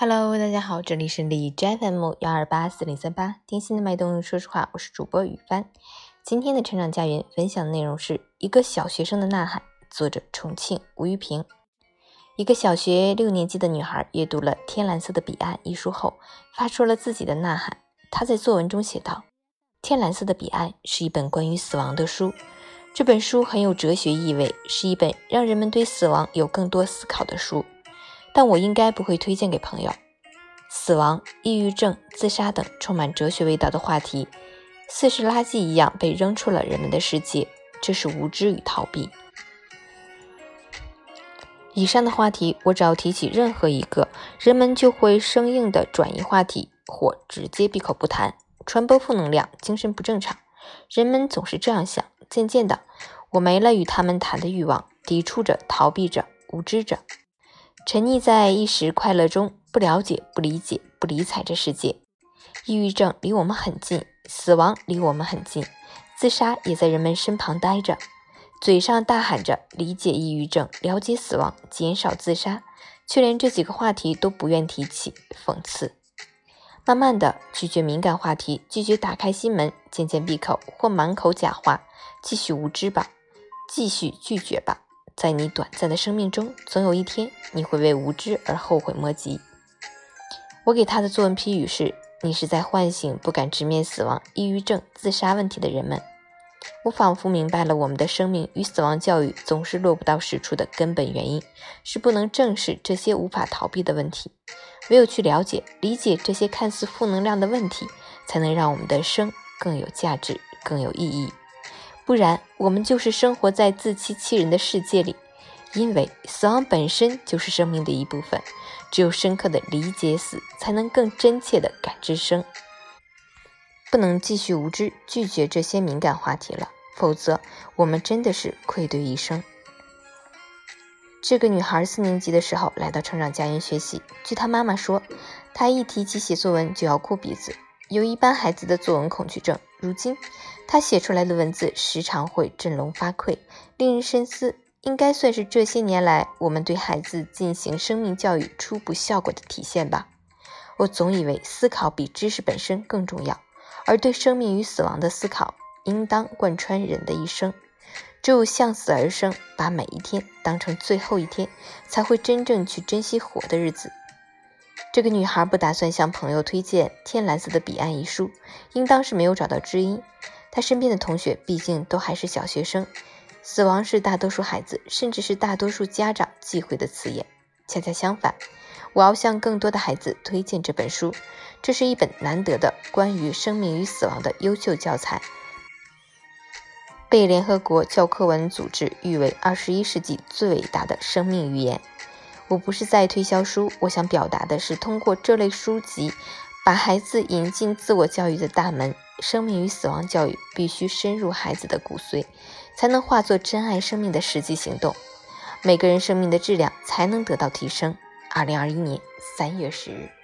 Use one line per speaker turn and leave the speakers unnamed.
Hello，大家好，这里是李 JFM 幺二八四零三八，听心的脉动。说实话，我是主播雨帆。今天的成长家园分享的内容是一个小学生的呐喊，作者重庆吴玉平。一个小学六年级的女孩阅读了《天蓝色的彼岸》一书后，发出了自己的呐喊。她在作文中写道：“天蓝色的彼岸是一本关于死亡的书，这本书很有哲学意味，是一本让人们对死亡有更多思考的书。”但我应该不会推荐给朋友。死亡、抑郁症、自杀等充满哲学味道的话题，似是垃圾一样被扔出了人们的世界，这是无知与逃避。以上的话题，我只要提起任何一个，人们就会生硬的转移话题，或直接闭口不谈，传播负能量，精神不正常。人们总是这样想。渐渐的，我没了与他们谈的欲望，抵触着，逃避着，无知着。沉溺在一时快乐中，不了解、不理解、不理睬这世界。抑郁症离我们很近，死亡离我们很近，自杀也在人们身旁待着。嘴上大喊着理解抑郁症、了解死亡、减少自杀，却连这几个话题都不愿提起，讽刺。慢慢的，拒绝敏感话题，拒绝打开心门，渐渐闭口或满口假话，继续无知吧，继续拒绝吧。在你短暂的生命中，总有一天你会为无知而后悔莫及。我给他的作文批语是：你是在唤醒不敢直面死亡、抑郁症、自杀问题的人们。我仿佛明白了我们的生命与死亡教育总是落不到实处的根本原因，是不能正视这些无法逃避的问题。唯有去了解、理解这些看似负能量的问题，才能让我们的生更有价值、更有意义。不然，我们就是生活在自欺欺人的世界里。因为死亡本身就是生命的一部分，只有深刻的理解死，才能更真切的感知生。不能继续无知拒绝这些敏感话题了，否则我们真的是愧对一生。这个女孩四年级的时候来到成长家园学习，据她妈妈说，她一提起写作文就要哭鼻子，有一般孩子的作文恐惧症。如今，他写出来的文字时常会振聋发聩，令人深思。应该算是这些年来我们对孩子进行生命教育初步效果的体现吧。我总以为思考比知识本身更重要，而对生命与死亡的思考应当贯穿人的一生。只有向死而生，把每一天当成最后一天，才会真正去珍惜活的日子。这个女孩不打算向朋友推荐《天蓝色的彼岸》一书，应当是没有找到知音。她身边的同学毕竟都还是小学生。死亡是大多数孩子，甚至是大多数家长忌讳的词眼。恰恰相反，我要向更多的孩子推荐这本书。这是一本难得的关于生命与死亡的优秀教材，被联合国教科文组织誉为二十一世纪最伟大的生命语言。我不是在推销书，我想表达的是，通过这类书籍，把孩子引进自我教育的大门。生命与死亡教育必须深入孩子的骨髓，才能化作珍爱生命的实际行动，每个人生命的质量才能得到提升。二零二一年三月十日。